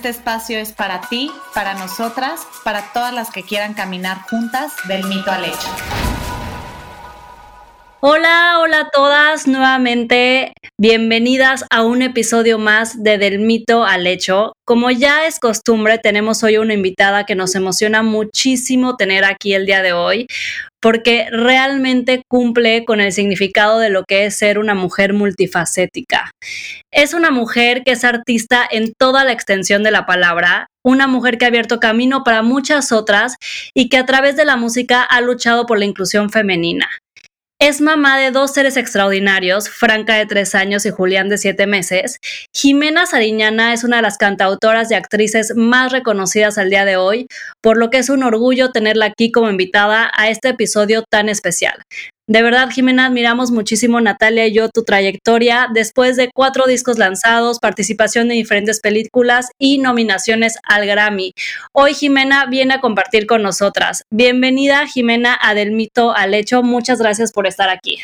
Este espacio es para ti, para nosotras, para todas las que quieran caminar juntas del mito al hecho. Hola, hola a todas, nuevamente bienvenidas a un episodio más de Del mito al hecho. Como ya es costumbre, tenemos hoy una invitada que nos emociona muchísimo tener aquí el día de hoy, porque realmente cumple con el significado de lo que es ser una mujer multifacética. Es una mujer que es artista en toda la extensión de la palabra, una mujer que ha abierto camino para muchas otras y que a través de la música ha luchado por la inclusión femenina. Es mamá de dos seres extraordinarios, Franca de tres años y Julián de siete meses. Jimena Sariñana es una de las cantautoras y actrices más reconocidas al día de hoy, por lo que es un orgullo tenerla aquí como invitada a este episodio tan especial. De verdad, Jimena, admiramos muchísimo, Natalia y yo, tu trayectoria después de cuatro discos lanzados, participación en diferentes películas y nominaciones al Grammy. Hoy Jimena viene a compartir con nosotras. Bienvenida, Jimena, a Del Mito al Hecho. Muchas gracias por estar aquí.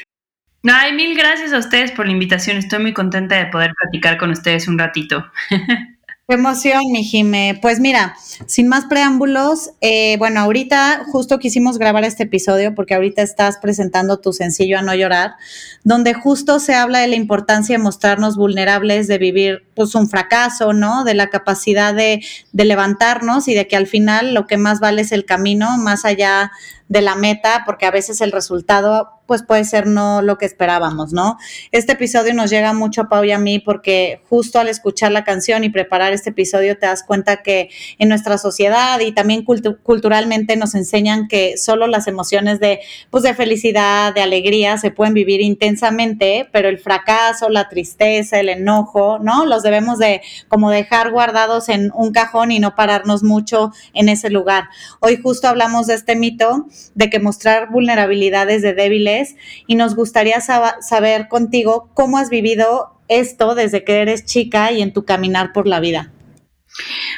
Ay, mil gracias a ustedes por la invitación. Estoy muy contenta de poder platicar con ustedes un ratito. Qué emoción, mi Jime. Pues mira, sin más preámbulos, eh, bueno, ahorita justo quisimos grabar este episodio porque ahorita estás presentando tu sencillo A No Llorar, donde justo se habla de la importancia de mostrarnos vulnerables, de vivir pues un fracaso, ¿no? De la capacidad de, de levantarnos y de que al final lo que más vale es el camino, más allá de la meta, porque a veces el resultado pues puede ser no lo que esperábamos, ¿no? Este episodio nos llega mucho a Pau y a mí porque justo al escuchar la canción y preparar este episodio te das cuenta que en nuestra sociedad y también culturalmente nos enseñan que solo las emociones de pues de felicidad, de alegría se pueden vivir intensamente, pero el fracaso, la tristeza, el enojo, ¿no? Los debemos de como dejar guardados en un cajón y no pararnos mucho en ese lugar. Hoy justo hablamos de este mito de que mostrar vulnerabilidades de débiles y nos gustaría saber contigo cómo has vivido esto desde que eres chica y en tu caminar por la vida.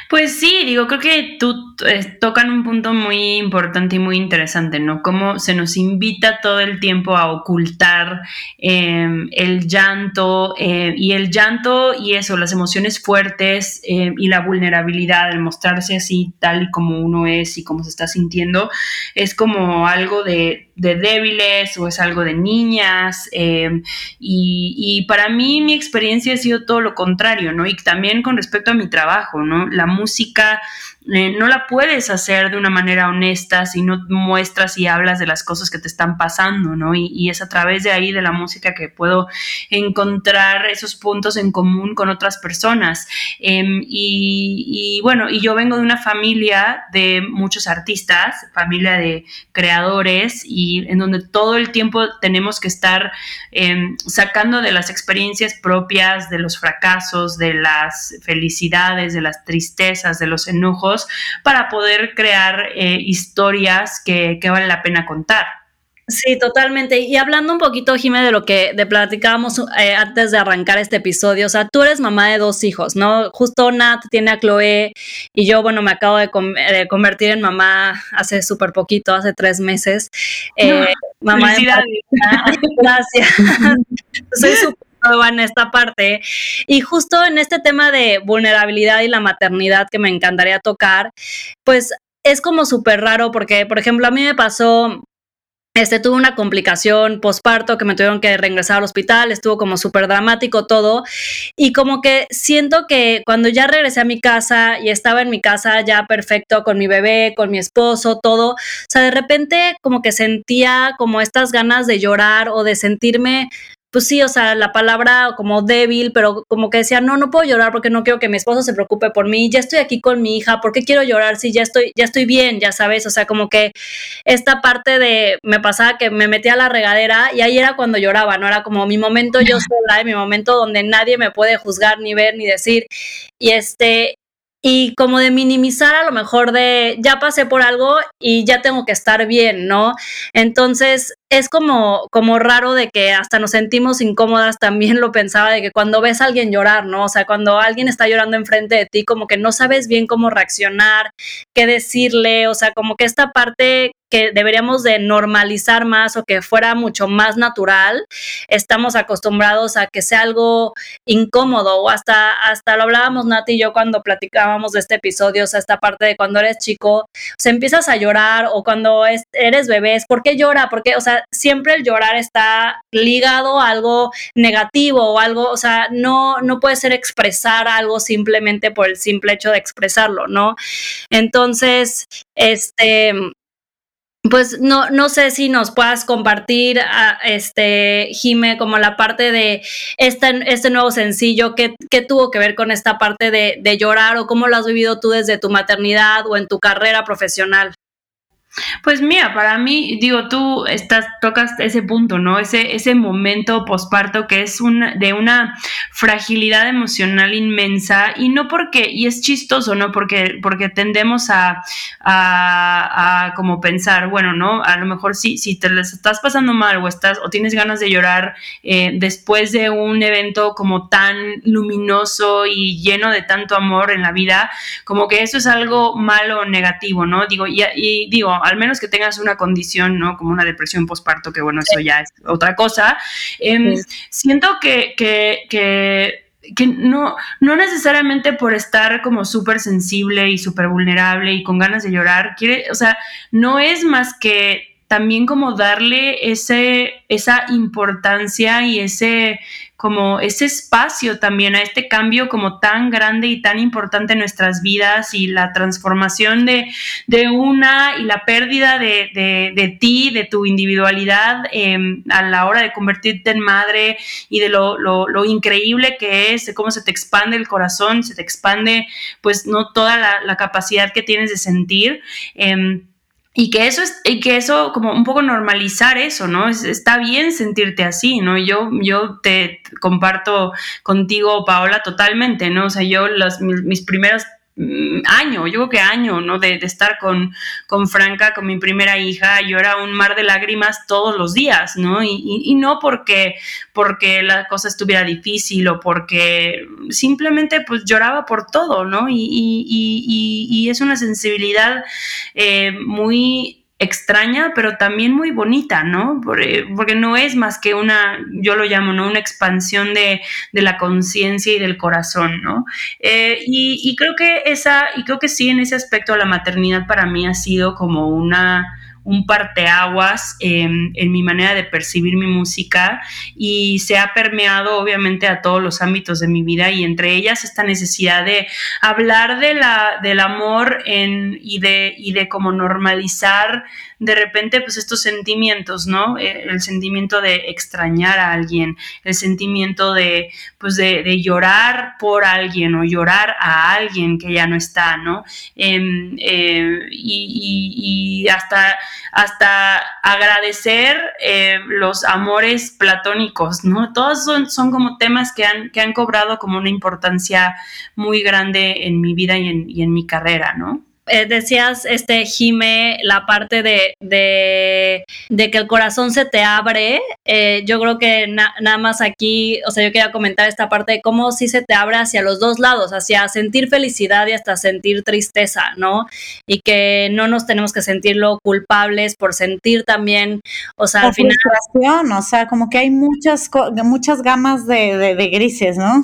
Pues sí, digo, creo que tú eh, tocan un punto muy importante y muy interesante, ¿no? Cómo se nos invita todo el tiempo a ocultar em, el llanto eh, y el llanto y eso, las emociones fuertes em, y la vulnerabilidad, el mostrarse así tal y como uno es y cómo se está sintiendo, es como algo de, débiles o es algo de niñas. Em, y, y para mí mi experiencia ha sido todo lo contrario, ¿no? Y también con respecto a mi trabajo, ¿no? La música eh, no la puedes hacer de una manera honesta si no muestras y hablas de las cosas que te están pasando, ¿no? Y, es a través de ahí, de la música, que puedo encontrar esos puntos en común con otras personas. Em, y, bueno, y yo vengo de una familia de muchos artistas, familia de creadores, y en donde todo el tiempo tenemos que estar em, sacando de las experiencias propias, de los fracasos, de las felicidades, de las tristezas, de los enojos, para poder crear eh, historias que, que vale la pena contar. Sí, totalmente. Y hablando un poquito, Jimé, de lo que de platicábamos eh, antes de arrancar este episodio, o sea, tú eres mamá de dos hijos, ¿no? Justo Nat tiene a Chloe y yo, bueno, me acabo de, convertir en mamá hace súper poquito, hace tres meses. Eh, mamá de... Gracias. Soy súper en esta parte. Y justo en este tema de vulnerabilidad y la maternidad que me encantaría tocar, pues es como súper raro porque, por ejemplo, a mí me pasó este, tuve una complicación posparto que me tuvieron que regresar al hospital, estuvo como súper dramático todo y como que siento que cuando ya regresé a mi casa y estaba en mi casa ya perfecto con mi bebé, con mi esposo, todo, o sea, de repente como que sentía como estas ganas de llorar o de sentirme pues sí, o sea, la palabra como débil, pero como que decía, no, no puedo llorar porque no quiero que mi esposo se preocupe por mí, ya estoy aquí con mi hija, ¿por qué quiero llorar si ya estoy, ya estoy bien, ya sabes? O sea, como que esta parte de, me pasaba que me metía a la regadera y ahí era cuando lloraba, ¿no? Era como mi momento yo sola, mi momento donde nadie me puede juzgar, ni ver, ni decir. Y este, y como de minimizar a lo mejor de ya pasé por algo y ya tengo que estar bien, ¿no? Entonces es como, como raro de que hasta nos sentimos incómodas, también lo pensaba, de que cuando ves a alguien llorar, ¿no? O sea, cuando alguien está llorando enfrente de ti, como que no sabes bien cómo reaccionar, qué decirle, o sea, como que esta parte que deberíamos de normalizar más o que fuera mucho más natural, estamos acostumbrados a que sea algo incómodo o hasta, hasta lo hablábamos Nati y yo cuando platicábamos de este episodio, o sea, esta parte de cuando eres chico, se empiezas a llorar o cuando eres bebés, ¿por qué llora? Porque, o sea, siempre el llorar está ligado a algo negativo o algo, o sea, no, no puede ser expresar algo simplemente por el simple hecho de expresarlo, ¿no? Entonces, este, pues no, no sé si nos puedas compartir, este, Jime, como la parte de este, este nuevo sencillo, ¿qué, ¿qué, tuvo que ver con esta parte de, de llorar o cómo lo has vivido tú desde tu maternidad o en tu carrera profesional? Pues mira, para mí, digo, tú estás, tocas ese punto, ¿no? Ese, ese momento posparto que es de una fragilidad emocional inmensa y no porque, y es chistoso, ¿no? Porque, porque tendemos a, a, a pensar, bueno, ¿no? A lo mejor sí, si te les estás pasando mal o estás, o tienes ganas de llorar eh, después de un evento como tan luminoso y lleno de tanto amor en la vida, como que eso es algo malo o negativo, ¿no? Digo, y digo, al menos que tengas una condición, ¿no? Como una depresión postparto, que bueno, eso ya es otra cosa. Em, siento que, que, que no, no necesariamente por estar como súper sensible y súper vulnerable y con ganas de llorar, quiere, o sea, no es más que también como darle ese, esa importancia y ese como ese espacio también a este cambio como tan grande y tan importante en nuestras vidas y la transformación de, de una y la pérdida de, de, ti, de tu individualidad em, a la hora de convertirte en madre y de lo, lo, increíble que es, de cómo se te expande el corazón, se te expande pues no toda la, capacidad que tienes de sentir. Eh, y que eso es, y que eso, como un poco normalizar eso, ¿no? está bien sentirte así, ¿no? Yo, yo te comparto contigo, Paola, totalmente, ¿no? O sea, yo las, mis, mis primeras Mm, año, yo creo que año, ¿no? De, estar con, con, Franca, con mi primera hija, yo era un mar de lágrimas todos los días, ¿no? Y, no porque, porque la cosa estuviera difícil o porque simplemente pues lloraba por todo, ¿no? Y, y es una sensibilidad eh, muy extraña, pero también muy bonita, ¿no? Porque, no es más que una, yo lo llamo, ¿no? Una expansión de, la conciencia y del corazón, ¿no? Eh, y, creo que esa, y creo que sí, en ese aspecto la maternidad para mí ha sido como una un parteaguas en mi manera de percibir mi música y se ha permeado obviamente a todos los ámbitos de mi vida y entre ellas esta necesidad de hablar de la, del amor en, y, de, y de cómo normalizar de repente pues estos sentimientos, ¿no? Eh, el sentimiento de extrañar a alguien, el sentimiento de pues de, llorar por alguien o llorar a alguien que ya no está, ¿no? Em, eh, y, hasta, hasta agradecer eh, los amores platónicos, ¿no? Todos son, son como temas que han, que han cobrado como una importancia muy grande en mi vida y en, y en mi carrera, ¿no? Eh, decías, este, Jime, la parte de, de, que el corazón se te abre. Eh, yo creo que nada más aquí, o sea, yo quería comentar esta parte de cómo sí se te abre hacia los dos lados, hacia sentir felicidad y hasta sentir tristeza, ¿no? Y que no nos tenemos que sentirlo culpables por sentir también, o sea, al final. O sea, como que hay muchas, muchas gamas de, de grises, ¿no?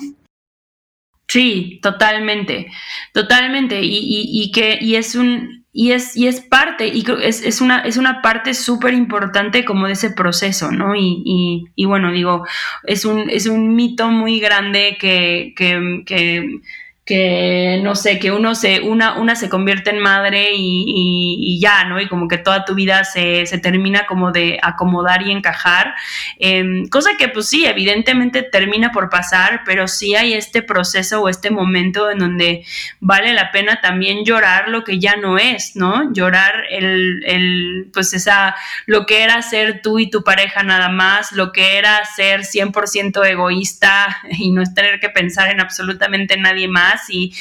Sí, totalmente, totalmente. Y, y, que, y es un, y es, y es parte, y es, es una, es una parte súper importante como de ese proceso, ¿no? Y, y, y, bueno, digo, es un, es un mito muy grande que, que, que que no sé, que uno se, una, una se convierte en madre y, ya, ¿no? Y como que toda tu vida se, termina como de acomodar y encajar. Em, cosa que pues sí, evidentemente termina por pasar, pero sí hay este proceso o este momento en donde vale la pena también llorar lo que ya no es, ¿no? Llorar el, el pues esa, lo que era ser tú y tu pareja nada más, lo que era ser 100% egoísta y no tener que pensar en absolutamente nadie más y,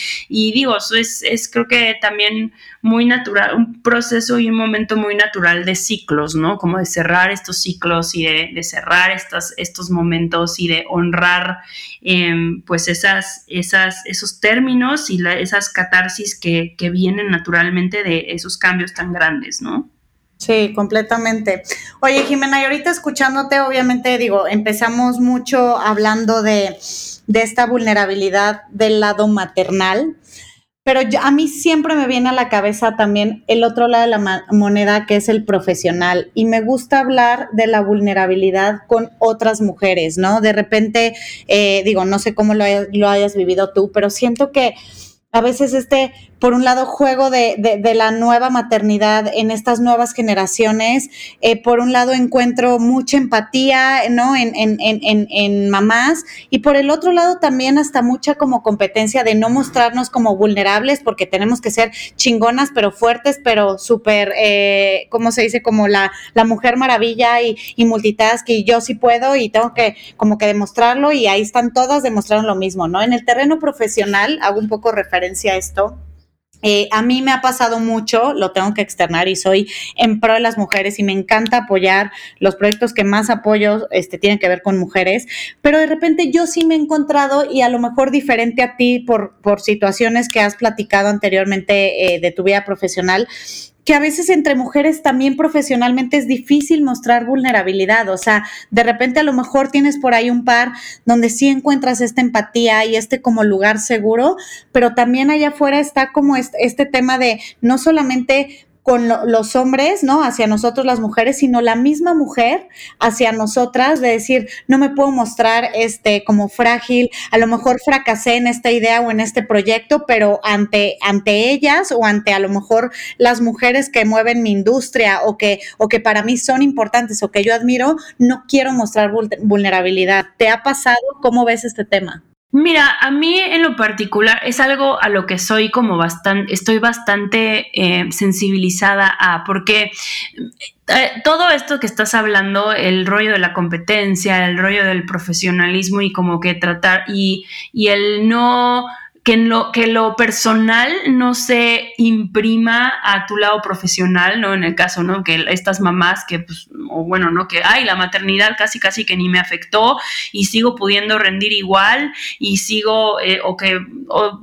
digo, eso es, creo que también muy natural, un proceso y un momento muy natural de ciclos, ¿no? Como de cerrar estos ciclos y de, cerrar estas, estos momentos y de honrar em, pues esas, esos términos y esas catarsis que vienen naturalmente de esos cambios tan grandes, ¿no? Sí, completamente. Oye, Jimena, y ahorita escuchándote, obviamente digo, empezamos mucho hablando de, de esta vulnerabilidad del lado maternal, pero a mí siempre me viene a la cabeza también el otro lado de la moneda, que es el profesional. Y me gusta hablar de la vulnerabilidad con otras mujeres, ¿no? De repente, eh, digo, no sé cómo lo, lo hayas vivido tú, pero siento que a veces este por un lado, juego de, la nueva maternidad en estas nuevas generaciones. Eh, por un lado, encuentro mucha empatía, ¿no? En, en, en, en, mamás. Y por el otro lado, también hasta mucha como competencia de no mostrarnos como vulnerables, porque tenemos que ser chingonas, pero fuertes, pero súper, eh, ¿cómo se dice? Como la, la mujer maravilla y, y multitask, y yo sí puedo y tengo que como que demostrarlo, y ahí están todas demostrando lo mismo, ¿no? En el terreno profesional, hago un poco referencia a esto eh, a mí me ha pasado mucho, lo tengo que externar y soy en pro de las mujeres y me encanta apoyar los proyectos que más apoyo este, tienen que ver con mujeres, pero de repente yo sí me he encontrado y a lo mejor diferente a ti por, por situaciones que has platicado anteriormente eh, de tu vida profesional, que a veces entre mujeres también profesionalmente es difícil mostrar vulnerabilidad. O sea, de repente a lo mejor tienes por ahí un par donde sí encuentras esta empatía y este como lugar seguro, pero también allá afuera está como este, este tema de no solamente con los hombres, ¿no? Hacia nosotros las mujeres, sino la misma mujer hacia nosotras, de decir, no me puedo mostrar este como frágil, a lo mejor fracasé en esta idea o en este proyecto, pero ante, ante ellas o ante a lo mejor las mujeres que mueven mi industria o que, o que para mí son importantes o que yo admiro, no quiero mostrar vulnerabilidad. ¿Te ha pasado? ¿Cómo ves este tema? Mira, a mí en lo particular es algo a lo que soy como bastante, estoy bastante eh, sensibilizada a, porque eh, todo esto que estás hablando, el rollo de la competencia, el rollo del profesionalismo y como que tratar y, y el no que lo, que lo personal no se imprima a tu lado profesional, ¿no? En el caso, ¿no? Que estas mamás que, pues, o bueno, ¿no? Que, ay, la maternidad casi, casi que ni me afectó y sigo pudiendo rendir igual y sigo, eh, o que, o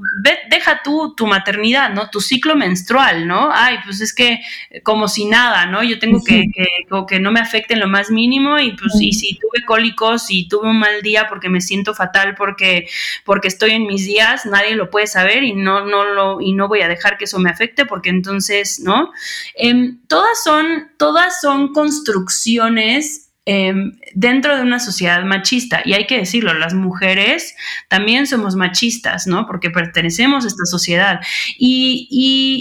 deja tú tu maternidad, ¿no? Tu ciclo menstrual, ¿no? Ay, pues es que como si nada, ¿no? Yo tengo que, que, que no me afecte en lo más mínimo y pues, y si tuve cólicos y tuve un mal día porque me siento fatal porque, porque estoy en mis días, nadie lo puede saber y no, no, lo, y no voy a dejar que eso me afecte porque entonces, ¿no? Em, todas, son, todas son construcciones em, dentro de una sociedad machista. Y hay que decirlo, las mujeres también somos machistas, ¿no? Porque pertenecemos a esta sociedad. Y,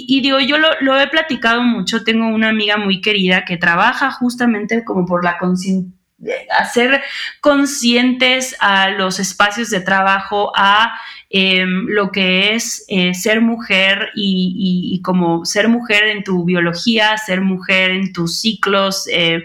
y, digo, yo lo, lo, he platicado mucho, tengo una amiga muy querida que trabaja justamente como por la hacer conscientes a los espacios de trabajo, a em, lo que es eh, ser mujer y, como ser mujer en tu biología, ser mujer en tus ciclos eh,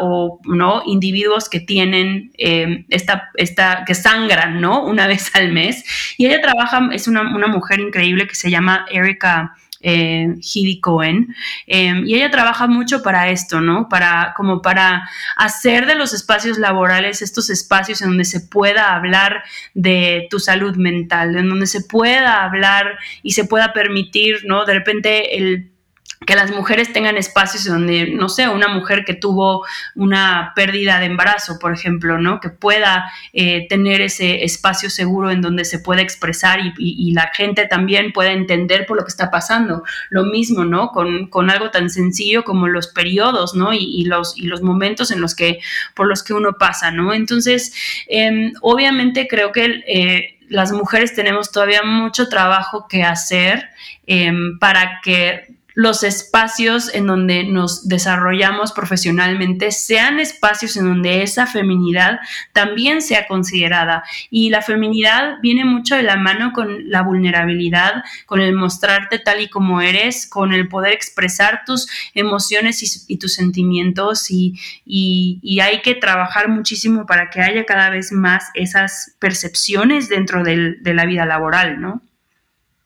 o no individuos que tienen em, esta, esta, que sangran, ¿no? Una vez al mes. Y ella trabaja, es una, una mujer increíble que se llama Erika eh, Cohen, em, y ella trabaja mucho para esto, ¿no? Para, como para hacer de los espacios laborales estos espacios en donde se pueda hablar de tu salud mental, en donde se pueda hablar y se pueda permitir, ¿no? De repente el que las mujeres tengan espacios donde, no sé, una mujer que tuvo una pérdida de embarazo, por ejemplo, ¿no? Que pueda eh, tener ese espacio seguro en donde se pueda expresar y, la gente también pueda entender por lo que está pasando. Lo mismo, ¿no? Con, algo tan sencillo como los periodos, ¿no? Y, los, y los momentos en los que, por los que uno pasa, ¿no? Entonces, em, obviamente creo que eh, las mujeres tenemos todavía mucho trabajo que hacer em, para que los espacios en donde nos desarrollamos profesionalmente sean espacios en donde esa feminidad también sea considerada. Y la feminidad viene mucho de la mano con la vulnerabilidad, con el mostrarte tal y como eres, con el poder expresar tus emociones y, tus sentimientos y, y, hay que trabajar muchísimo para que haya cada vez más esas percepciones dentro de la vida laboral, ¿no?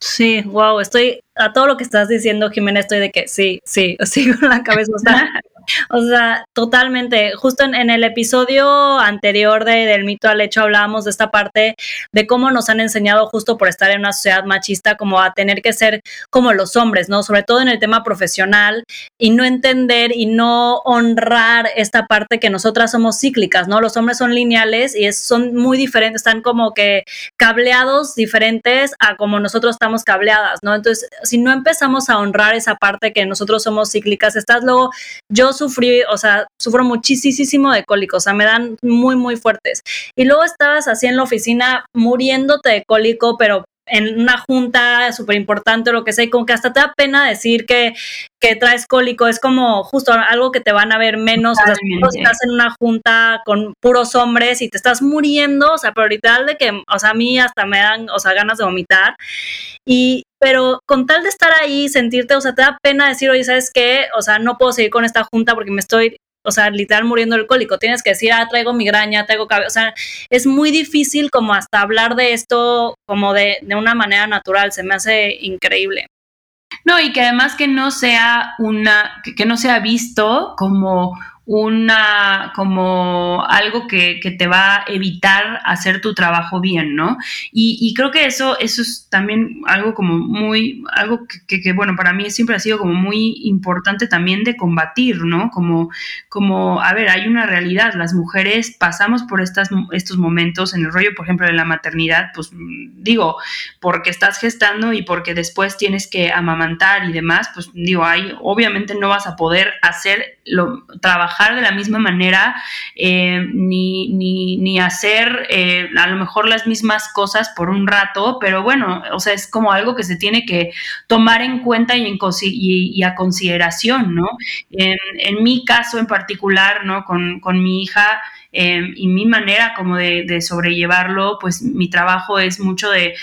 Sí, wow, estoy a todo lo que estás diciendo, Jimena, estoy de que sí, sí, sigo en la cabeza. totalmente. Justo en, el episodio anterior de, del mito al hecho hablábamos de esta parte de cómo nos han enseñado justo por estar en una sociedad machista como a tener que ser como los hombres, ¿no? Sobre todo en el tema profesional y no entender y no honrar esta parte que nosotras somos cíclicas, ¿no? Los hombres son lineales y son muy diferentes, están como que cableados diferentes a como nosotros estamos cableadas, ¿no? Entonces, si no empezamos a honrar esa parte que nosotros somos cíclicas, estás luego, yo sufrí, o sea, sufro muchísimo de cólicos, o sea, me dan muy, muy fuertes. Y luego estabas así en la oficina muriéndote de cólico, pero en una junta súper importante o lo que sea, y como que hasta te da pena decir que, que traes cólico, es como justo algo que te van a ver menos, o sea, estás en una junta con puros hombres y te estás muriendo, o sea, pero literal de que, o sea, a mí hasta me dan, o sea, ganas de vomitar, y, pero con tal de estar ahí, sentirte, o sea, te da pena decir, oye, ¿sabes qué? O sea, no puedo seguir con esta junta porque me estoy o sea, literal muriendo del cólico. Tienes que decir, ah, traigo migraña, traigo cabello. O sea, es muy difícil como hasta hablar de esto como de, de una manera natural. Se me hace increíble. No, y que además que no sea una, que no sea visto como una, como algo que, te va a evitar hacer tu trabajo bien, ¿no? Y, creo que eso, eso es también algo como muy, algo que, bueno, para mí siempre ha sido como muy importante también de combatir, ¿no? Como, como, a ver, hay una realidad, las mujeres pasamos por estas, estos momentos en el rollo, por ejemplo, de la maternidad, pues digo, porque estás gestando y porque después tienes que amamantar y demás, pues digo, hay, obviamente no vas a poder hacer lo, trabajar de la misma manera, eh, ni, ni, hacer eh, a lo mejor las mismas cosas por un rato, pero bueno, o sea, es como algo que se tiene que tomar en cuenta y, en, a consideración, ¿no? En, en, mi caso en particular, ¿no? Con, con mi hija, Em, y mi manera como de, sobrellevarlo, pues mi trabajo es mucho de,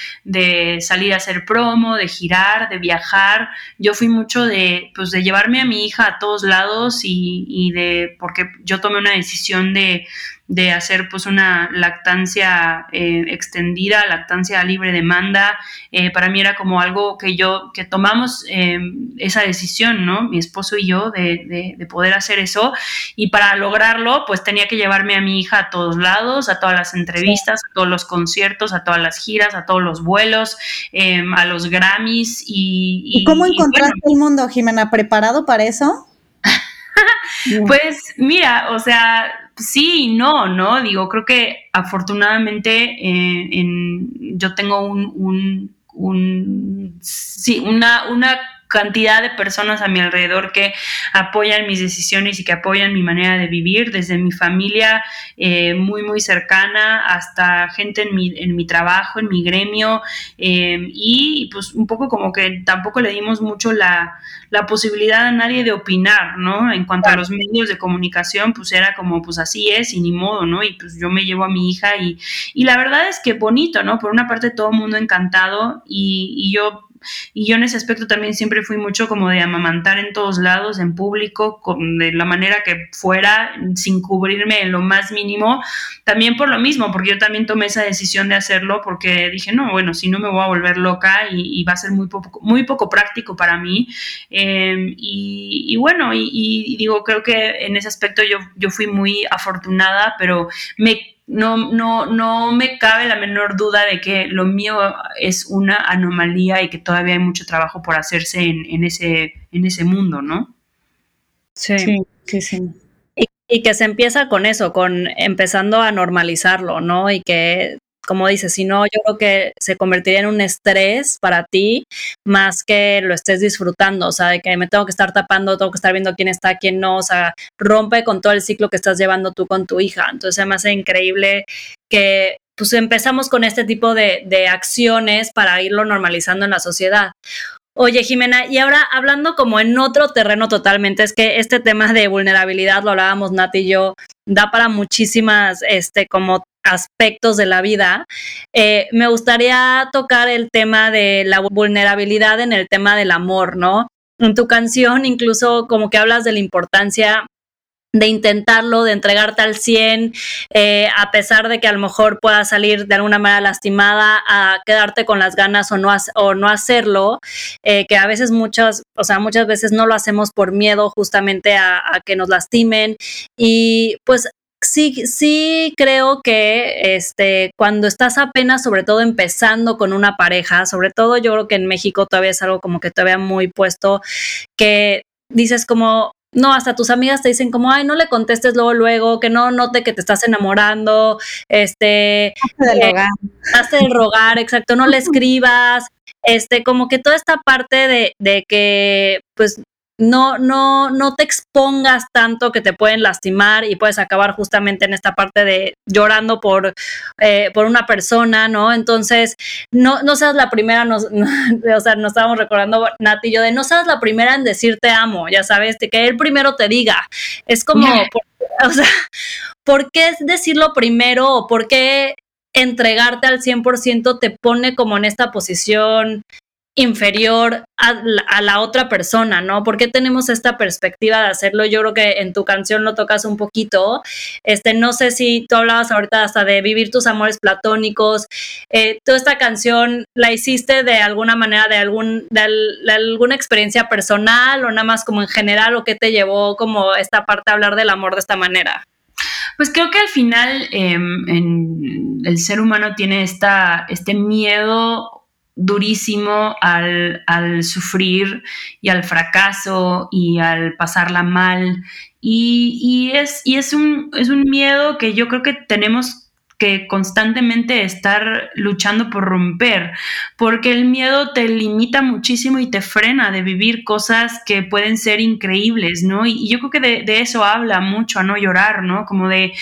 salir a hacer promo, de girar, de viajar. Yo fui mucho de, pues, de llevarme a mi hija a todos lados y, y de, porque yo tomé una decisión de, de hacer pues una lactancia eh, extendida, lactancia libre demanda. Eh, para mí era como algo que yo, que tomamos eh, esa decisión, ¿no? Mi esposo y yo de, de, poder hacer eso. Y para lograrlo, pues tenía que llevarme a mi hija a todos lados, a todas las entrevistas, a todos los conciertos, a todas las giras, a todos los vuelos, a los Grammys. ¿Y, y, cómo encontraste el mundo, Jimena? ¿Preparado para eso? pues mira, o sea, sí y no, ¿no? Digo, creo que afortunadamente eh, en, yo tengo un, un, un sí, una, una cantidad de personas a mi alrededor que apoyan mis decisiones y que apoyan mi manera de vivir, desde mi familia eh, muy, muy cercana hasta gente en mi, en mi trabajo, en mi gremio, eh, y pues un poco como que tampoco le dimos mucho la, la, posibilidad a nadie de opinar, ¿no? En cuanto a los medios de comunicación, pues era como, pues así es y ni modo, ¿no? Y pues yo me llevo a mi hija y, y la verdad es que bonito, ¿no? Por una parte todo el mundo encantado y, y yo y yo en ese aspecto también siempre fui mucho como de amamantar en todos lados, en público, con, de la manera que fuera, sin cubrirme en lo más mínimo. También por lo mismo, porque yo también tomé esa decisión de hacerlo porque dije, no, bueno, si no me voy a volver loca y, va a ser muy poco, muy poco práctico para mí. Em, y, bueno, y, y, digo, creo que en ese aspecto yo, yo fui muy afortunada, pero me no, no, no me cabe la menor duda de que lo mío es una anomalía y que todavía hay mucho trabajo por hacerse en, ese, en ese mundo, ¿no? Sí, sí, sí. Y, y, que se empieza con eso, con empezando a normalizarlo, ¿no? Y que como dices, si no, yo creo que se convertiría en un estrés para ti más que lo estés disfrutando, o sea, de que me tengo que estar tapando, tengo que estar viendo quién está, quién no, o sea, rompe con todo el ciclo que estás llevando tú con tu hija. Entonces, me hace increíble que pues empezamos con este tipo de, de acciones para irlo normalizando en la sociedad. Oye, Jimena, y ahora hablando como en otro terreno totalmente, es que este tema de vulnerabilidad, lo hablábamos Nati y yo, da para muchísimas, este, como aspectos de la vida. Eh, me gustaría tocar el tema de la vulnerabilidad en el tema del amor, ¿no? En tu canción incluso como que hablas de la importancia de intentarlo, de entregarte al 100, eh, a pesar de que a lo mejor puedas salir de alguna manera lastimada, a quedarte con las ganas o no, hacerlo, eh, que a veces muchas, o sea, muchas veces no lo hacemos por miedo justamente a, a que nos lastimen y pues sí, sí creo que este, cuando estás apenas, sobre todo empezando con una pareja, sobre todo yo creo que en México todavía es algo como que todavía muy puesto, que dices como, no, hasta tus amigas te dicen como, ay, no le contestes luego, luego, que no note que te estás enamorando, este... Hazte del rogar. Hazte del rogar, exacto, no le escribas, este, como que toda esta parte de, de que, pues, no, no, no te expongas tanto que te pueden lastimar y puedes acabar justamente en esta parte de llorando por, eh, por una persona, ¿no? Entonces, no, no seas la primera, nos, o sea, nos estábamos recordando, Nati y yo, de no seas la primera en decir te amo, ya sabes, de que él primero te diga. Es como, o sea, ¿por qué decirlo primero o por qué entregarte al 100% te pone como en esta posición inferior a la, otra persona, ¿no? ¿Por qué tenemos esta perspectiva de hacerlo? Yo creo que en tu canción lo tocas un poquito. Este, no sé si tú hablabas ahorita hasta de vivir tus amores platónicos. Eh, ¿Tú esta canción la hiciste de alguna manera, de, algún, de, alguna experiencia personal o nada más como en general o qué te llevó como esta parte a hablar del amor de esta manera? Pues creo que al final em, el ser humano tiene esta, este miedo durísimo al, sufrir y al fracaso y al pasarla mal. Y, y, es, y es, un, es un miedo que yo creo que tenemos que constantemente estar luchando por romper, porque el miedo te limita muchísimo y te frena de vivir cosas que pueden ser increíbles, ¿no? Y, yo creo que de, eso habla mucho, a no llorar, ¿no? Como de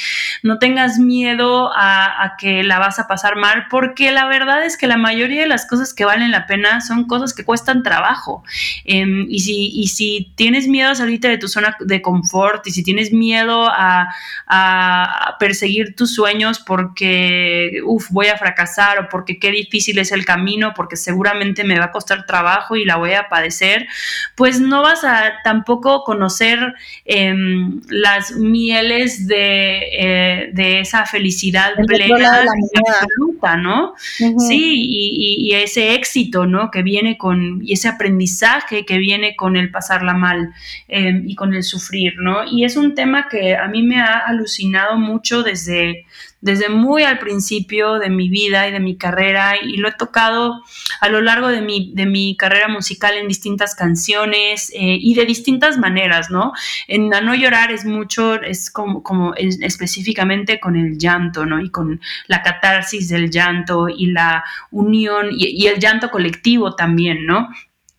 no tengas miedo a, que la vas a pasar mal, porque la verdad es que la mayoría de las cosas que valen la pena son cosas que cuestan trabajo. Em, y, si, y si tienes miedo a salirte de tu zona de confort y si tienes miedo a, a perseguir tus sueños por porque, uff, voy a fracasar o porque qué difícil es el camino, porque seguramente me va a costar trabajo y la voy a padecer, pues no vas a tampoco conocer em, las mieles de, eh, de esa felicidad plena absoluta, ¿no? Sí, y, ese éxito, ¿no? Que viene con, y ese aprendizaje que viene con el pasarla mal em, y con el sufrir, ¿no? Y es un tema que a mí me ha alucinado mucho desde, desde muy al principio de mi vida y de mi carrera y lo he tocado a lo largo de mi, de mi carrera musical en distintas canciones eh, y de distintas maneras, ¿no? En A No Llorar es mucho, es como, como específicamente con el llanto, ¿no? Y con la catarsis del llanto y la unión y, y el llanto colectivo también, ¿no?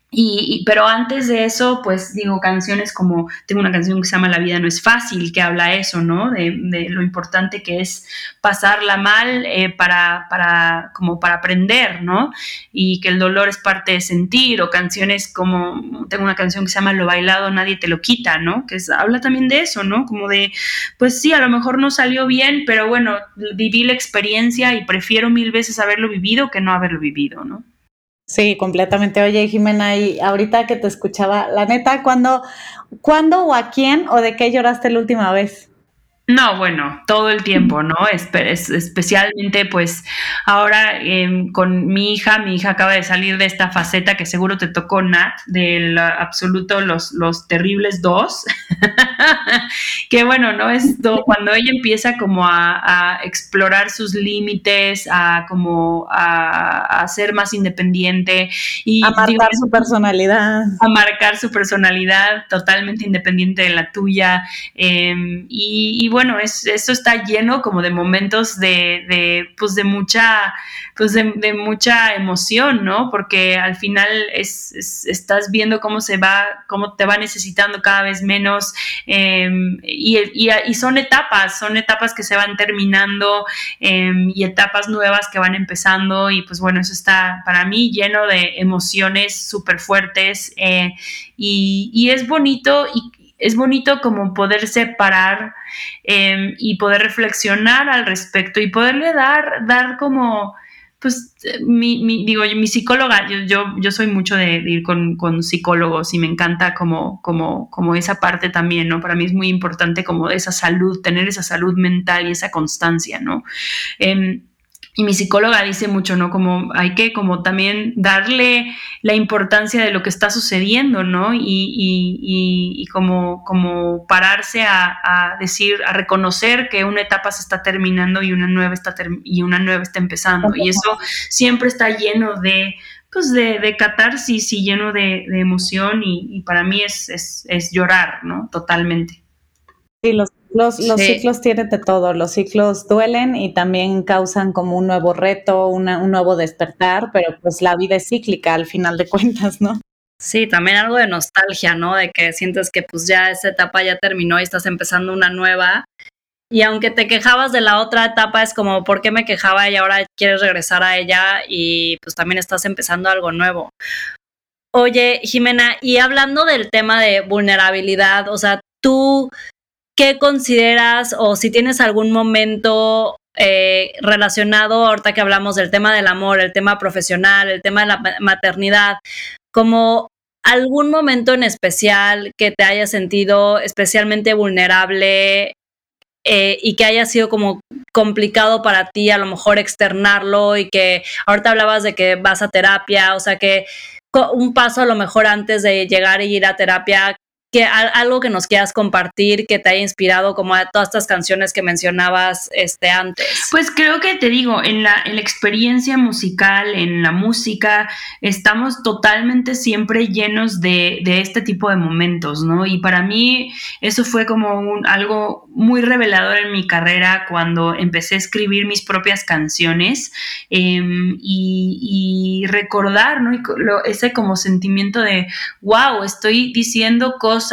Y, pero antes de eso, pues digo, canciones como, tengo una canción que se llama La vida no es fácil, que habla eso, ¿no? De, lo importante que es pasarla mal eh, para, para, como para aprender, ¿no? Y que el dolor es parte de sentir, o canciones como, tengo una canción que se llama Lo bailado nadie te lo quita, ¿no? Que habla también de eso, ¿no? Como de, pues sí, a lo mejor no salió bien, pero bueno, viví la experiencia y prefiero mil veces haberlo vivido que no haberlo vivido, ¿no? Sí, completamente. Oye, Jimena, y ahorita que te escuchaba, la neta, ¿cuándo, ¿cuándo o a quién o de qué lloraste la última vez? No, bueno, todo el tiempo, ¿no? especialmente pues ahora em, con mi hija, mi hija acaba de salir de esta faceta que seguro te tocó Nat, del absoluto los, los terribles dos, que bueno, ¿no? Es cuando ella empieza como a, explorar sus límites, a como a, ser más independiente y... A marcar su personalidad. A marcar su personalidad totalmente independiente de la tuya em, y bueno, es, eso está lleno como de momentos de, de pues de mucha, pues de, mucha emoción, ¿no? Porque al final es, estás viendo cómo se va, cómo te va necesitando cada vez menos em, y, y, son etapas, son etapas que se van terminando em, y etapas nuevas que van empezando y pues bueno, eso está para mí lleno de emociones súper fuertes eh, y, y es bonito y es bonito como poder separar em, y poder reflexionar al respecto y poderle dar, dar como pues mi, digo, mi psicóloga, yo, yo, soy mucho de, ir con, psicólogos y me encanta como, como, como esa parte también, ¿no? Para mí es muy importante como esa salud, tener esa salud mental y esa constancia, ¿no? Em, y mi psicóloga dice mucho, ¿no? Como hay que como también darle la importancia de lo que está sucediendo, ¿no? Y, y, y, como, como pararse a, decir, a reconocer que una etapa se está terminando y una nueva está, y una nueva está empezando. Y eso siempre está lleno de, pues de, de catarsis y lleno de, emoción y, para mí es, es, es llorar, ¿no? Totalmente. Sí, los los, ciclos tienen de todo, los ciclos duelen y también causan como un nuevo reto, un nuevo despertar, pero pues la vida es cíclica al final de cuentas, ¿no? Sí, también algo de nostalgia, ¿no? De que sientes que pues ya esa etapa ya terminó y estás empezando una nueva. Y aunque te quejabas de la otra etapa, es como, ¿por qué me quejaba y ahora quieres regresar a ella? Y pues también estás empezando algo nuevo. Oye, Jimena, y hablando del tema de vulnerabilidad, o sea, tú ¿qué consideras o si tienes algún momento eh, relacionado, ahorita que hablamos del tema del amor, el tema profesional, el tema de la maternidad, como algún momento en especial que te haya sentido especialmente vulnerable eh, y que haya sido como complicado para ti a lo mejor externarlo y que ahorita hablabas de que vas a terapia, o sea que un paso a lo mejor antes de llegar y ir a terapia, algo que nos quieras compartir que te haya inspirado como a todas estas canciones que mencionabas este antes. Pues creo que te digo, en la, en la experiencia musical, en la música, estamos totalmente siempre llenos de, de, este tipo de momentos, ¿no? Y para mí eso fue como un, algo muy revelador en mi carrera cuando empecé a escribir mis propias canciones em, y, y, recordar, ¿no? ese como sentimiento de, wow, estoy diciendo cosas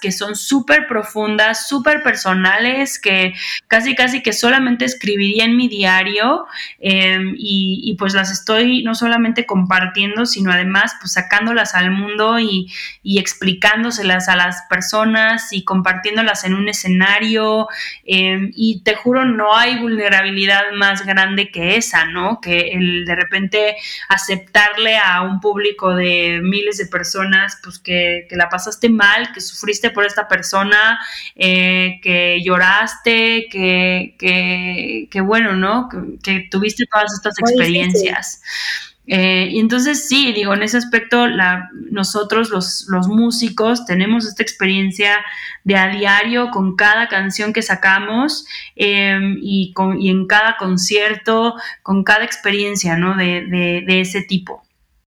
que son súper profundas, súper personales, que casi, casi que solamente escribiría en mi diario em, y, pues las estoy no solamente compartiendo, sino además pues sacándolas al mundo y, explicándoselas a las personas y compartiéndolas en un escenario. Em, y te juro, no hay vulnerabilidad más grande que esa, ¿no? Que el de repente aceptarle a un público de miles de personas, pues que, que la pasaste mal, que sufriste por esta persona, eh, que lloraste, que, que, bueno, ¿no? Que, tuviste todas estas experiencias. Eh, y entonces sí, digo, en ese aspecto la, nosotros los, los, músicos tenemos esta experiencia de a diario con cada canción que sacamos em, y, con, y, en cada concierto, con cada experiencia ¿no? de, de, de ese tipo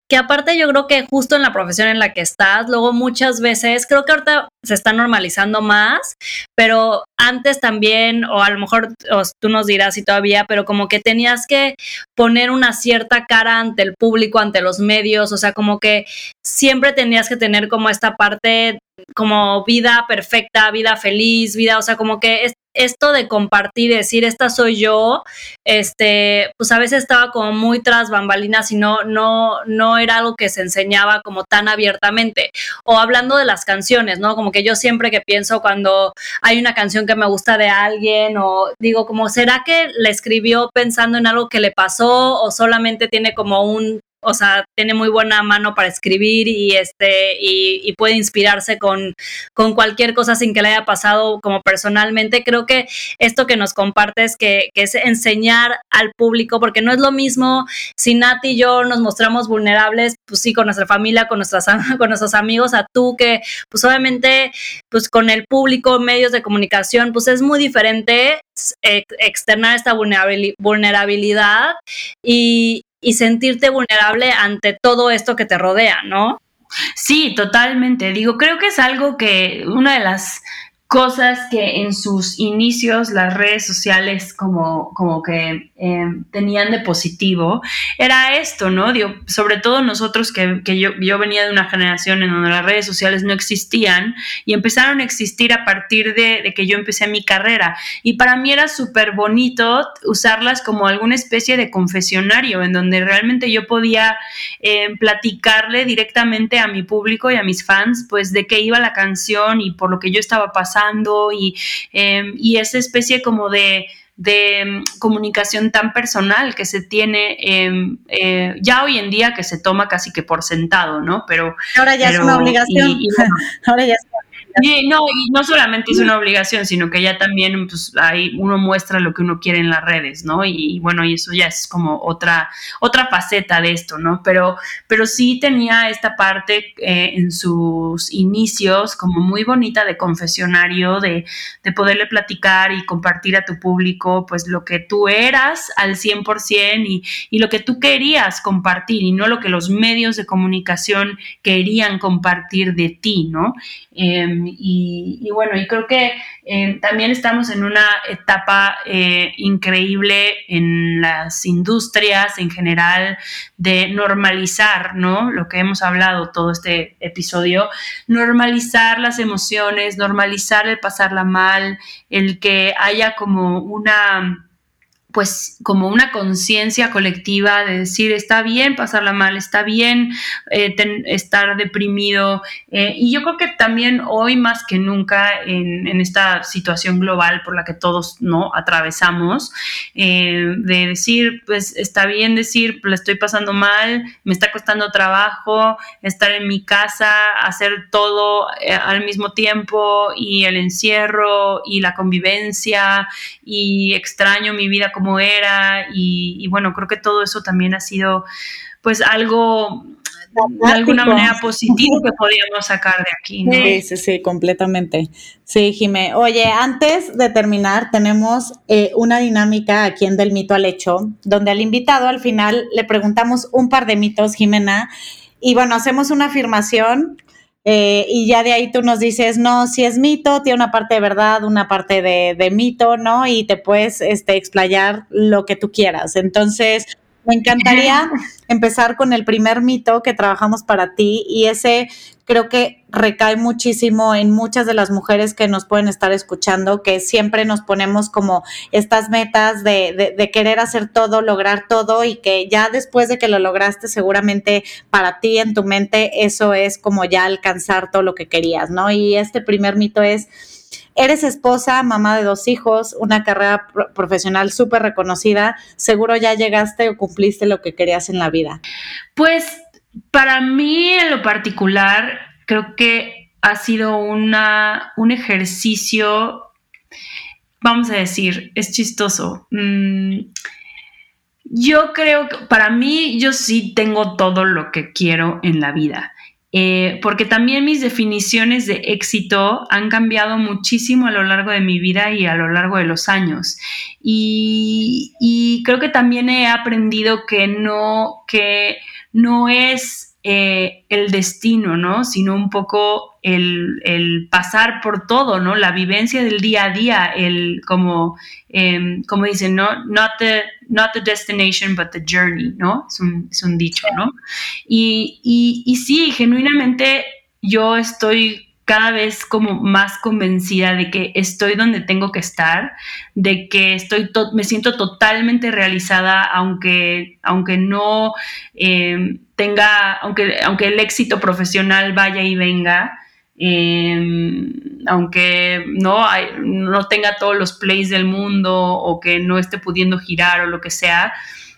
que aparte yo creo que justo en la profesión en la que estás, luego muchas veces, creo que ahorita se está normalizando más, pero antes también, o a lo mejor tú nos dirás si todavía, pero como que tenías que poner una cierta cara ante el público, ante los medios, o sea, como que siempre tenías que tener como esta parte como vida perfecta, vida feliz, vida, o sea, como que esto de compartir, decir, esta soy yo, este, pues a veces estaba como muy tras bambalinas y no, no, no era algo que se enseñaba como tan abiertamente. O hablando de las canciones, ¿no? Como que yo siempre que pienso cuando hay una canción que me gusta de alguien o digo como, ¿será que la escribió pensando en algo que le pasó o solamente tiene como un o sea, tiene muy buena mano para escribir y este, y, puede inspirarse con, con cualquier cosa sin que le haya pasado como personalmente. Creo que esto que nos compartes, que, que es enseñar al público, porque no es lo mismo si Nati y yo nos mostramos vulnerables, pues sí, con nuestra familia, con, nuestras, con nuestros amigos, a tú que, pues obviamente, pues con el público, medios de comunicación, pues es muy diferente externar esta vulnerabilidad y, y sentirte vulnerable ante todo esto que te rodea, ¿no? Sí, totalmente. Digo, creo que es algo que una de las cosas que en sus inicios las redes sociales como, como que em, tenían de positivo, era esto, ¿no? Digo, sobre todo nosotros que, que yo, yo, venía de una generación en donde las redes sociales no existían y empezaron a existir a partir de, de que yo empecé mi carrera. Y para mí era súper bonito usarlas como alguna especie de confesionario en donde realmente yo podía em, platicarle directamente a mi público y a mis fans, pues de qué iba la canción y por lo que yo estaba pasando y, eh, y esa especie como de de mm, comunicación tan personal que se tiene em, eh, ya hoy en día que se toma casi que por sentado, ¿no? Pero ahora ya es una obligación. ahora ya es no, y no solamente es una obligación, sino que ya también pues, ahí uno muestra lo que uno quiere en las redes, ¿no? Y, bueno, y eso ya es como otra, otra faceta de esto, ¿no? Pero, pero sí tenía esta parte eh, en sus inicios como muy bonita de confesionario, de, de poderle platicar y compartir a tu público pues lo que tú eras al 100% y, y lo que tú querías compartir y no lo que los medios de comunicación querían compartir de ti, ¿no? Em, y, bueno, y creo que eh, también estamos en una etapa eh, increíble en las industrias en general de normalizar, ¿no? Lo que hemos hablado todo este episodio, normalizar las emociones, normalizar el pasarla mal, el que haya como una pues como una conciencia colectiva de decir está bien pasarla mal, está bien eh, estar deprimido. Eh, y yo creo que también hoy más que nunca en, esta situación global por la que todos no atravesamos, eh, de decir, pues está bien decir, la estoy pasando mal, me está costando trabajo, estar en mi casa, hacer todo al mismo tiempo y el encierro y la convivencia y extraño mi vida como era y, bueno, creo que todo eso también ha sido pues algo de alguna manera positivo que podíamos sacar de aquí. Sí, sí, sí, completamente. Sí, Jimé. Oye, antes de terminar, tenemos eh, una dinámica aquí en Del Mito al Hecho, donde al invitado al final le preguntamos un par de mitos, Jimena, y bueno, hacemos una afirmación eh, y ya de ahí tú nos dices, no, si es mito, tiene una parte de verdad, una parte de, mito, ¿no? Y te puedes este, explayar lo que tú quieras. Entonces, me encantaría empezar con el primer mito que trabajamos para ti y ese creo que recae muchísimo en muchas de las mujeres que nos pueden estar escuchando, que siempre nos ponemos como estas metas de, de, querer hacer todo, lograr todo y que ya después de que lo lograste, seguramente para ti en tu mente eso es como ya alcanzar todo lo que querías, ¿no? Y este primer mito es Eres esposa, mamá de dos hijos, una carrera profesional súper reconocida. Seguro ya llegaste o cumpliste lo que querías en la vida. Pues para mí en lo particular, creo que ha sido una, un ejercicio, vamos a decir, es chistoso. Mm, yo creo que para mí yo sí tengo todo lo que quiero en la vida. Eh, porque también mis definiciones de éxito han cambiado muchísimo a lo largo de mi vida y a lo largo de los años. Y, creo que también he aprendido que no, que no es eh, el destino, ¿no? Sino un poco el, pasar por todo, ¿no? La vivencia del día a día, el como, em, como dicen, ¿no? Not the, not the destination, but the journey, ¿no? Es un, es un dicho, ¿no? Y, y, y sí, genuinamente yo estoy cada vez como más convencida de que estoy donde tengo que estar, de que estoy me siento totalmente realizada, aunque, aunque no em, tenga, aunque, aunque el éxito profesional vaya y venga, Em, aunque no, no tenga todos los plays del mundo o que no esté pudiendo girar o lo que sea,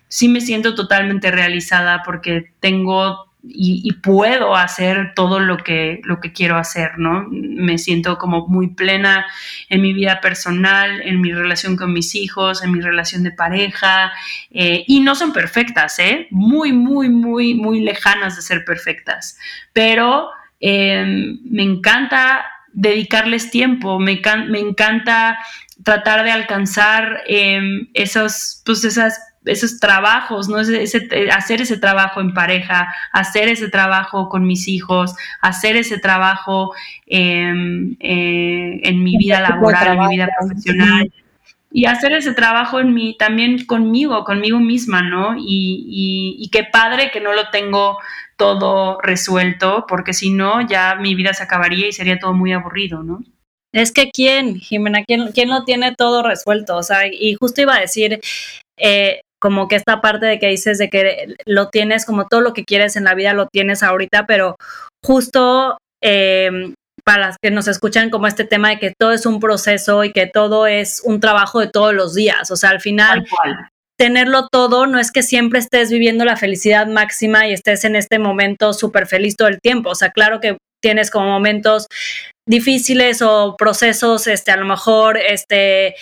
sí me siento totalmente realizada porque tengo y, puedo hacer todo lo que, lo que quiero hacer, ¿no? Me siento como muy plena en mi vida personal, en mi relación con mis hijos, en mi relación de pareja, eh, y no son perfectas, ¿eh? Muy, muy, muy, muy lejanas de ser perfectas, pero Em, me encanta dedicarles tiempo, me, encanta tratar de alcanzar em, esos, pues esas, esos trabajos, ¿no? hacer ese trabajo en pareja, hacer ese trabajo con mis hijos, hacer ese trabajo em, eh, en mi vida laboral, en mi vida profesional. Y hacer ese trabajo en mí, también conmigo, conmigo misma, ¿no? Y, y qué padre que no lo tengo todo resuelto, porque si no, ya mi vida se acabaría y sería todo muy aburrido, ¿no? Es que quién, Jimena, ¿quién, quién lo tiene todo resuelto? O sea, y justo iba a decir, eh, como que esta parte de que dices de que lo tienes, como todo lo que quieres en la vida lo tienes ahorita, pero justo eh, para las que nos escuchan como este tema de que todo es un proceso y que todo es un trabajo de todos los días. O sea, al final, tenerlo todo no es que siempre estés viviendo la felicidad máxima y estés en este momento súper feliz todo el tiempo. O sea, claro que tienes como momentos difíciles o procesos, este, a lo mejor, este,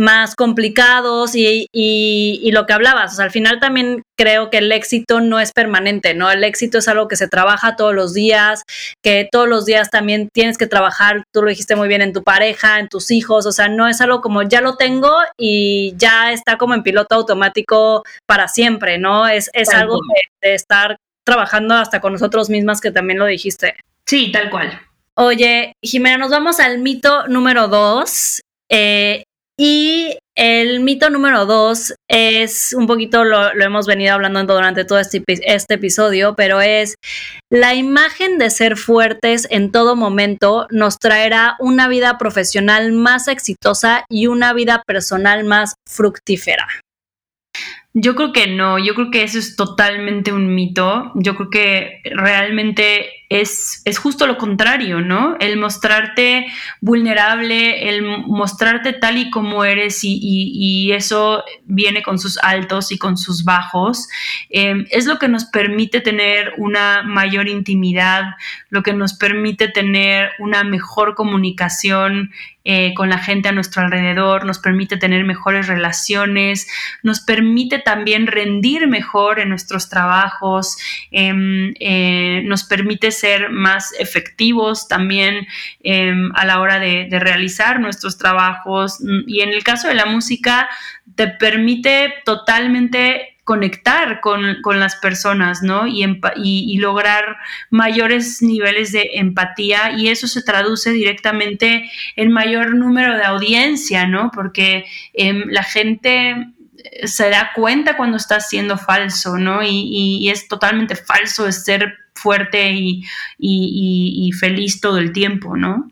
más complicados y, y, lo que hablabas. O sea, al final también creo que el éxito no es permanente, ¿no? El éxito es algo que se trabaja todos los días, que todos los días también tienes que trabajar, tú lo dijiste muy bien, en tu pareja, en tus hijos, o sea, no es algo como ya lo tengo y ya está como en piloto automático para siempre, ¿no? Es, es algo de, estar trabajando hasta con nosotros mismas, que también lo dijiste. Sí, tal cual. Oye, Jimena, nos vamos al mito número dos. Eh, y el mito número dos es un poquito, lo, hemos venido hablando durante todo este, este, episodio, pero es la imagen de ser fuertes en todo momento nos traerá una vida profesional más exitosa y una vida personal más fructífera. Yo creo que no, yo creo que eso es totalmente un mito. Yo creo que realmente es, es, justo lo contrario, ¿no? El mostrarte vulnerable, el mostrarte tal y como eres y, eso viene con sus altos y con sus bajos, em, es lo que nos permite tener una mayor intimidad, lo que nos permite tener una mejor comunicación eh, con la gente a nuestro alrededor, nos permite tener mejores relaciones, nos permite también rendir mejor en nuestros trabajos, em, eh, nos permite ser más efectivos también em, a la hora de, realizar nuestros trabajos. Y en el caso de la música, te permite totalmente conectar con, las personas, ¿no? Y, y, lograr mayores niveles de empatía y eso se traduce directamente en mayor número de audiencia, ¿no? Porque em, la gente se da cuenta cuando está siendo falso, ¿no? Y, es totalmente falso ser fuerte y, feliz todo el tiempo, ¿no?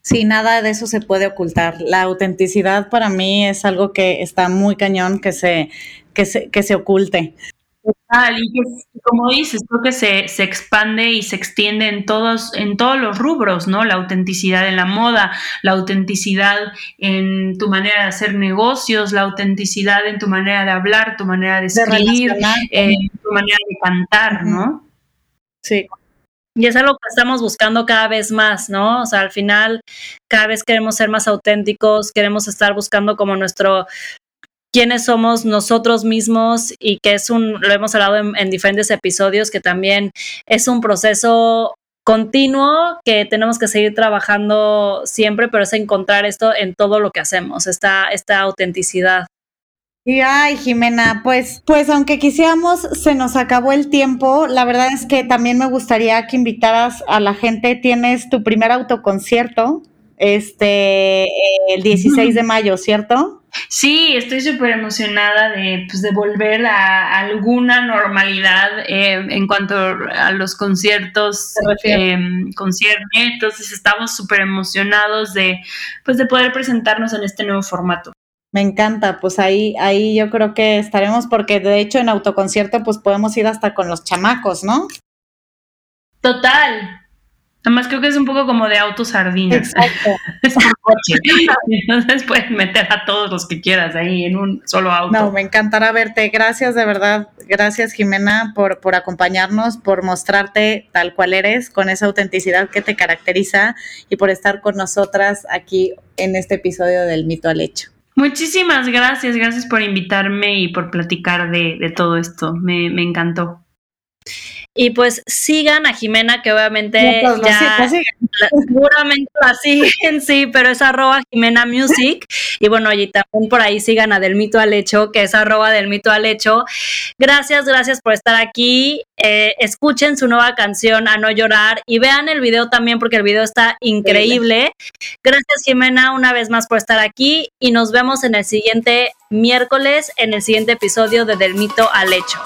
Sí, nada de eso se puede ocultar. La autenticidad para mí es algo que está muy cañón que se, que se, que se oculte y como dices, creo que se, se, expande y se extiende en todos, en todos los rubros, ¿no? La autenticidad en la moda, la autenticidad en tu manera de hacer negocios, la autenticidad en tu manera de hablar, tu manera de escribir, eh, tu manera de cantar, ¿no? Sí. Y es algo que estamos buscando cada vez más, ¿no? O sea, al final, cada vez queremos ser más auténticos, queremos estar buscando como nuestro, quiénes somos nosotros mismos y que es un, lo hemos hablado en, diferentes episodios, que también es un proceso continuo que tenemos que seguir trabajando siempre, pero es encontrar esto en todo lo que hacemos, esta, esta autenticidad. Y ay, Jimena, pues, pues aunque quisiéramos, se nos acabó el tiempo. La verdad es que también me gustaría que invitaras a la gente. Tienes tu primer autoconcierto, este, el 16 de mayo, ¿cierto? Sí, estoy súper emocionada de, pues, de volver a alguna normalidad eh, en cuanto a los conciertos eh, Entonces estamos súper emocionados de, pues, de poder presentarnos en este nuevo formato. Me encanta, pues ahí, ahí yo creo que estaremos porque de hecho en autoconcierto pues podemos ir hasta con los chamacos, ¿no? Total, Además creo que es un poco como de autos sardinas. Exacto. es coche. Entonces puedes meter a todos los que quieras ahí en un solo auto. No, me encantará verte. Gracias de verdad. Gracias Jimena por, por acompañarnos, por mostrarte tal cual eres, con esa autenticidad que te caracteriza y por estar con nosotras aquí en este episodio del mito al hecho. Muchísimas gracias, gracias por invitarme y por platicar de, de todo esto. Me, me encantó. Y pues sigan a Jimena, que obviamente pues, ya seguramente la siguen, sí, pero es arroba Jimena Music. Y bueno, y también por ahí sigan a Del Mito al Hecho, que es arroba Del Mito al Hecho. Gracias, gracias por estar aquí. Eh, escuchen su nueva canción, A No Llorar, y vean el video también, porque el video está increíble. Gracias, Jimena, una vez más por estar aquí. Y nos vemos en el siguiente miércoles, en el siguiente episodio de Del Mito al Hecho.